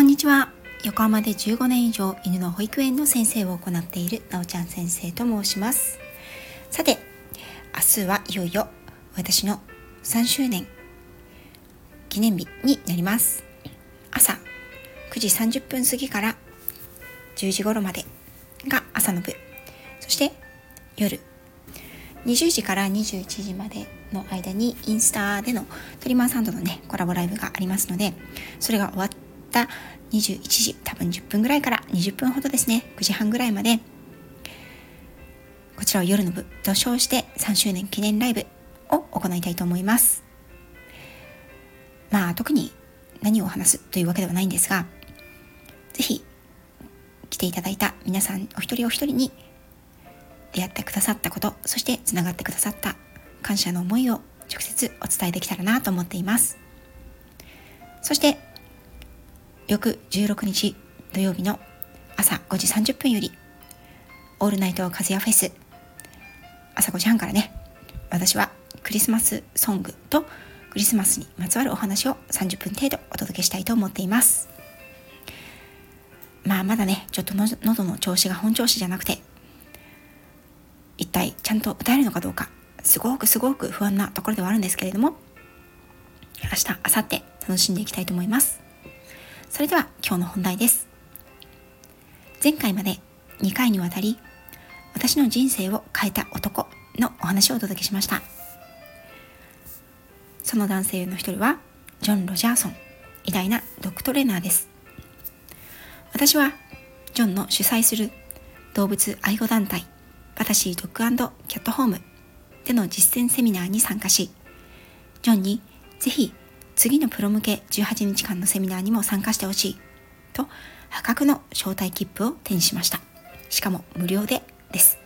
こんにちは。横浜で15年以上犬の保育園の先生を行っているなおちゃん先生と申します。さて明日はいよいよ私の3周年記念日になります。朝9時30分過ぎから10時頃までが朝の部。そして夜20時から21時までの間にインスタでのトリマーサンドのねコラボライブがありますのでそれが終わった21時多分10分ぐらいから20分ほどですね。9時半ぐらいまで。こちらを夜の部と称して3周年記念ライブを行いたいと思います。まあ特に何を話すというわけではないんですが是非来ていただいた皆さんお一人お一人に出会ってくださったことそしてつながってくださった感謝の思いを直接お伝えできたらなと思っています。そして翌16日土曜日の朝5時30分よりオールナイト和也フェス。朝5時半からね私はクリスマスソングとクリスマスにまつわるお話を30分程度お届けしたいと思っています。まあまだねちょっと喉の調子が本調子じゃなくて一体ちゃんと歌えるのかどうかすごくすごく不安なところではあるんですけれども明日明後日楽しんでいきたいと思います。それでは今日の本題です。前回まで2回にわたり私の人生を変えた男のお話をお届けしました。その男性の一人はジョン・ロジャーソン偉大なドッグトレーナーです。私はジョンの主催する動物愛護団体パタシードッグキャットホームでの実践セミナーに参加しジョンにぜひ次のプロ向け18日間のセミナーにも参加してほしいと破格の招待切符を手にしました。しかも無料でです。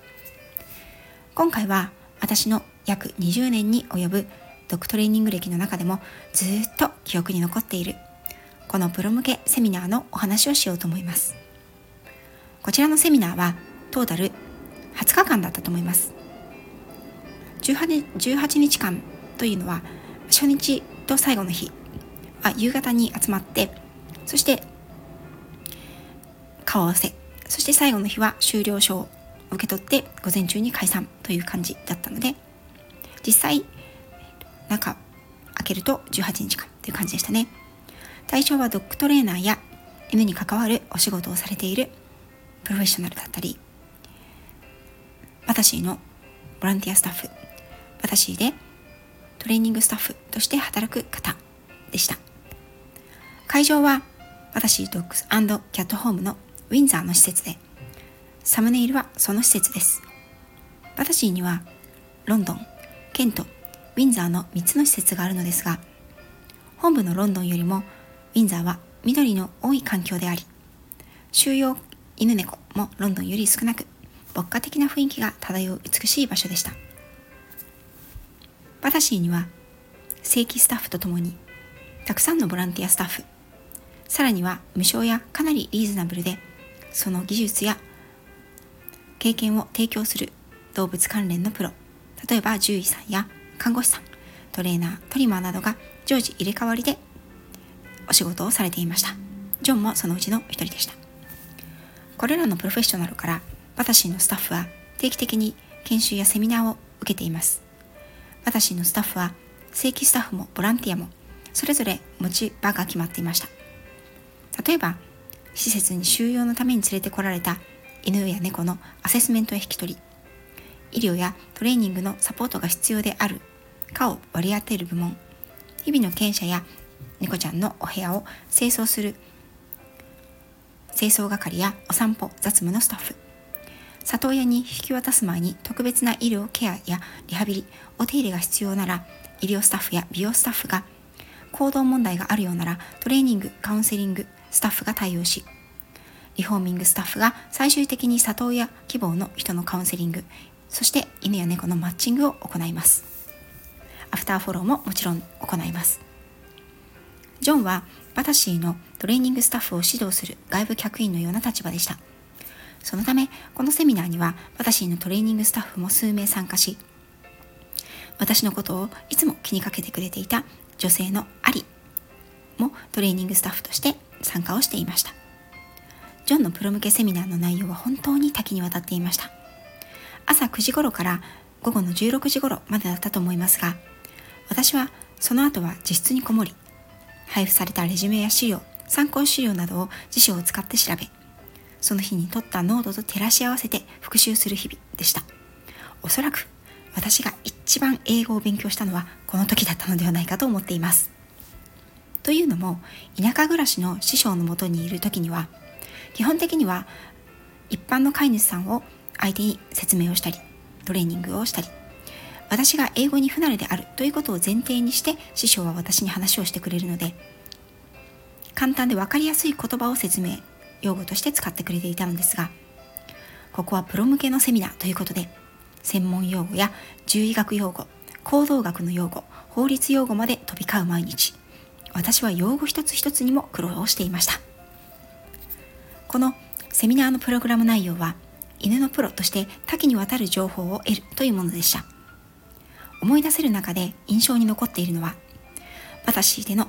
今回は私の約20年に及ぶドッグトレーニング歴の中でもずっと記憶に残っているこのプロ向けセミナーのお話をしようと思います。こちらのセミナーはトータル20日間だったと思います。18, 18日間というのは初日と最後の日。は夕方に集まってそして顔合わせ。そして最後の日は終了書を受け取って午前中に解散という感じだったので実際中開けると18日間という感じでしたね。対象はドッグトレーナーや犬に関わるお仕事をされているプロフェッショナルだったり私のボランティアスタッフ私でトレーニングスタッフとして働く方でした。会場は私ドッグスキャットホームのウィンザーの施設でサムネイルはその施設です。私にはロンドンケントウィンザーの3つの施設があるのですが本部のロンドンよりもウィンザーは緑の多い環境であり収容犬猫もロンドンより少なく牧歌的な雰囲気が漂う美しい場所でした。バタシーには正規スタッフとともにたくさんのボランティアスタッフさらには無償やかなりリーズナブルでその技術や経験を提供する動物関連のプロ例えば獣医さんや看護師さんトレーナートリマーなどが常時入れ替わりでお仕事をされていました。ジョンもそのうちの一人でした。これらのプロフェッショナルから私のスタッフは定期的に研修やセミナーを受けています。私のスタッフは正規スタッフもボランティアもそれぞれ持ち場が決まっていました。例えば施設に収容のために連れてこられた犬や猫のアセスメントや引き取り医療やトレーニングのサポートが必要であるかを割り当てる部門日々の検査や猫ちゃんのお部屋を清掃する清掃係やお散歩雑務のスタッフ。里親に引き渡す前に特別な医療ケアやリハビリお手入れが必要なら医療スタッフや美容スタッフが行動問題があるようならトレーニングカウンセリングスタッフが対応しリフォーミングスタッフが最終的に里親希望の人のカウンセリングそして犬や猫のマッチングを行います。アフターフォローももちろん行います。ジョンはバタシーのトレーニングスタッフを指導する外部客員のような立場でした。そのためこのセミナーにはバタシーのトレーニングスタッフも数名参加し私のことをいつも気にかけてくれていた女性のアリもトレーニングスタッフとして参加をしていました。ジョンのプロ向けセミナーの内容は本当に多岐にわたっていました。朝9時頃から午後の16時頃までだったと思いますが私はその後は自室にこもり配布されたレジュメや資料参考資料などを辞書を使って調べその日に取ったノートと照らし合わせて復習する日々でした。おそらく私が一番英語を勉強したのはこの時だったのではないかと思っています。というのも田舎暮らしの師匠のもとにいる時には基本的には一般の飼い主さんを相手に説明をしたりトレーニングをしたり私が英語に不慣れであるということを前提にして師匠は私に話をしてくれるので簡単で分かりやすい言葉を説明用語として使ってくれていたのですがここはプロ向けのセミナーということで専門用語や獣医学用語行動学の用語法律用語まで飛び交う毎日私は用語一つ一つにも苦労をしていました。このセミナーのプログラム内容は犬のプロとして多岐にわたる情報を得るというものでした。思い出せる中で印象に残っているのは私での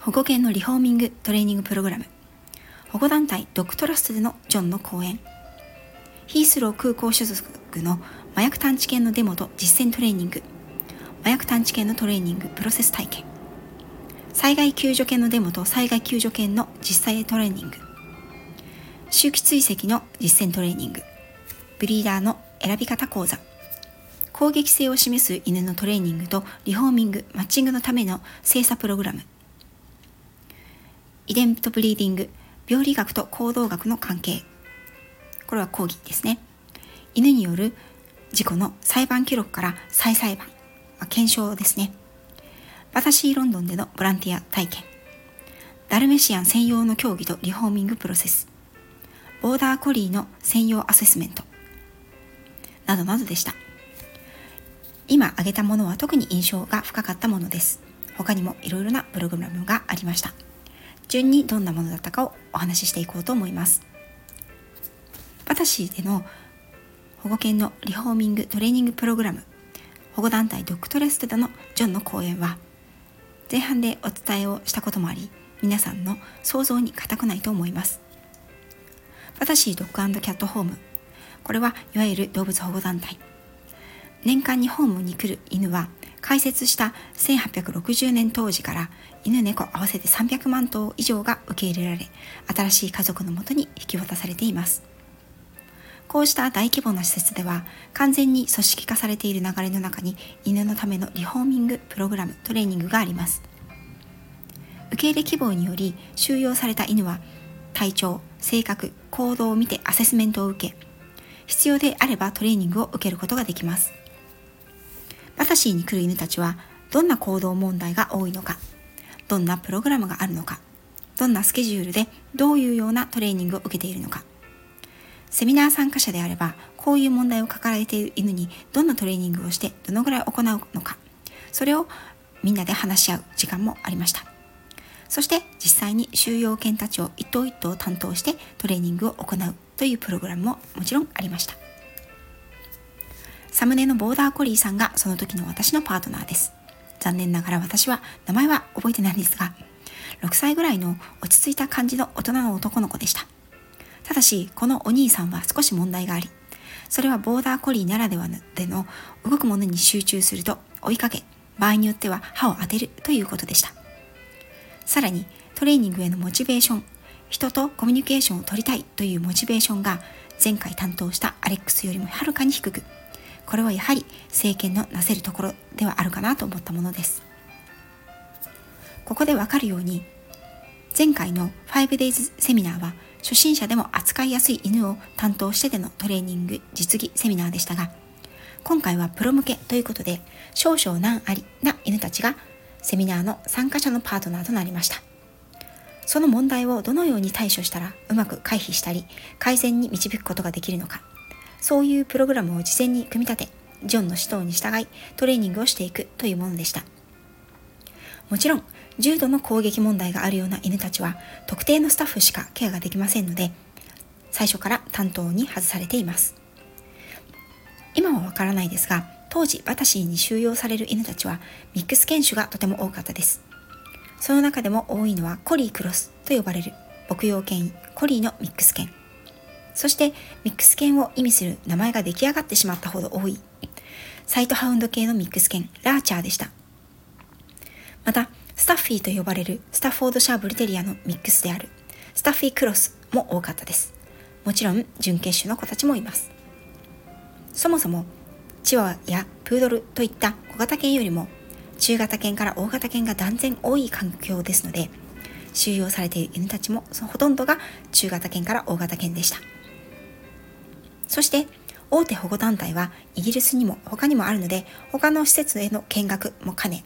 保護犬のリフォーミングトレーニングプログラム。保護団体ドッグトラストでのジョンの講演。ヒースロー空港所属の麻薬探知犬のデモと実践トレーニング。麻薬探知犬のトレーニングプロセス体験。災害救助犬のデモと災害救助犬の実際トレーニング。周期追跡の実践トレーニング。ブリーダーの選び方講座。攻撃性を示す犬のトレーニングとリフォーミングマッチングのための精査プログラム。遺伝とブリーディング。病理学と行動学の関係。これは講義ですね。犬による事故の裁判記録から再裁判、ま、検証ですね。バタシーロンドンでのボランティア体験。ダルメシアン専用の競技とリフォーミングプロセス。ボーダーコリーの専用アセスメント。などなどでした。今挙げたものは特に印象が深かったものです。他にもいろいろなプログラムがありました。順にどんなものだったかをお話ししていこうと思います。私での保護犬のリフォーミングトレーニングプログラム保護団体ドッグトレステダのジョンの講演は前半でお伝えをしたこともあり皆さんの想像に難くないと思います。私ドッグキャットホームこれはいわゆる動物保護団体。年間にホームに来る犬は開設した1860年当時から犬猫合わせて300万頭以上が受け入れられ新しい家族のもとに引き渡されています。こうした大規模な施設では完全に組織化されている流れの中に犬のためのリフォーミングプログラムトレーニングがあります。受け入れ希望により収容された犬は体調性格行動を見てアセスメントを受け必要であればトレーニングを受けることができます。シーに来る犬たちはどんな行動問題が多いのかどんなプログラムがあるのかどんなスケジュールでどういうようなトレーニングを受けているのか。セミナー参加者であればこういう問題を抱えている犬にどんなトレーニングをしてどのぐらい行うのかそれをみんなで話し合う時間もありました。そして実際に収容犬たちを一頭一頭担当してトレーニングを行うというプログラムももちろんありました。サムネのボーダーコリーさんがその時の私のパートナーです。残念ながら私は名前は覚えてないんですが6歳ぐらいの落ち着いた感じの大人の男の子でした。ただしこのお兄さんは少し問題がありそれはボーダーコリーならではでの動くものに集中すると追いかけ場合によっては歯を当てるということでした。さらにトレーニングへのモチベーション人とコミュニケーションを取りたいというモチベーションが前回担当したアレックスよりもはるかに低くこれはやはり政権のなせるところではあるかなと思ったものです。ここでわかるように前回の 5days セミナーは初心者でも扱いやすい犬を担当してでのトレーニング実技セミナーでしたが今回はプロ向けということで少々難ありな犬たちがセミナーの参加者のパートナーとなりました。その問題をどのように対処したらうまく回避したり改善に導くことができるのかそういうプログラムを事前に組み立てジョンの指導に従いトレーニングをしていくというものでした。もちろん重度の攻撃問題があるような犬たちは特定のスタッフしかケアができませんので最初から担当に外されています。今はわからないですが当時バタシーに収容される犬たちはミックス犬種がとても多かったです。その中でも多いのはコリークロスと呼ばれる牧羊犬コリーのミックス犬。そしてミックス犬を意味する名前が出来上がってしまったほど多い。サイトハウンド系のミックス犬ラーチャーでした。またスタッフィーと呼ばれるスタッフォードシャーブルテリアのミックスであるスタッフィークロスも多かったです。もちろん準決種の子たちもいます。そもそもチワワやプードルといった小型犬よりも中型犬から大型犬が断然多い環境ですので収容されている犬たちもそのほとんどが中型犬から大型犬でした。そして大手保護団体はイギリスにも他にもあるので他の施設への見学も兼ね。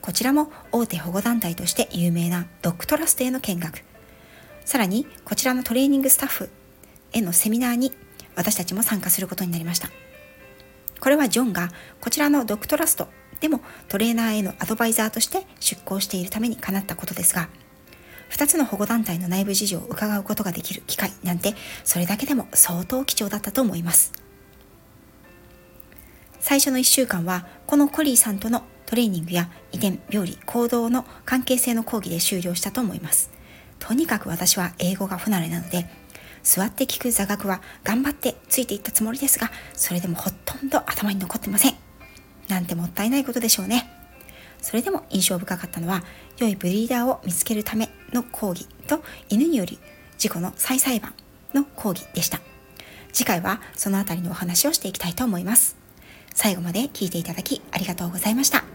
こちらも大手保護団体として有名なドッグトラストへの見学。さらにこちらのトレーニングスタッフへのセミナーに私たちも参加することになりました。これはジョンがこちらのドッグトラストでもトレーナーへのアドバイザーとして出向しているためにかなったことですが2つの保護団体の内部事情を伺うことができる機会なんてそれだけでも相当貴重だったと思います。最初の1週間はこのコリーさんとのトレーニングや遺伝病理行動の関係性の講義で終了したと思います。とにかく私は英語が不慣れなので座って聞く座学は頑張ってついていったつもりですがそれでもほとんど頭に残ってません。なんてもったいないことでしょうね。それでも印象深かったのは良いブリーダーを見つけるための講義と犬による事故の再裁判の講義でした。次回はそのあたりのお話をしていきたいと思います。最後まで聞いていただきありがとうございました。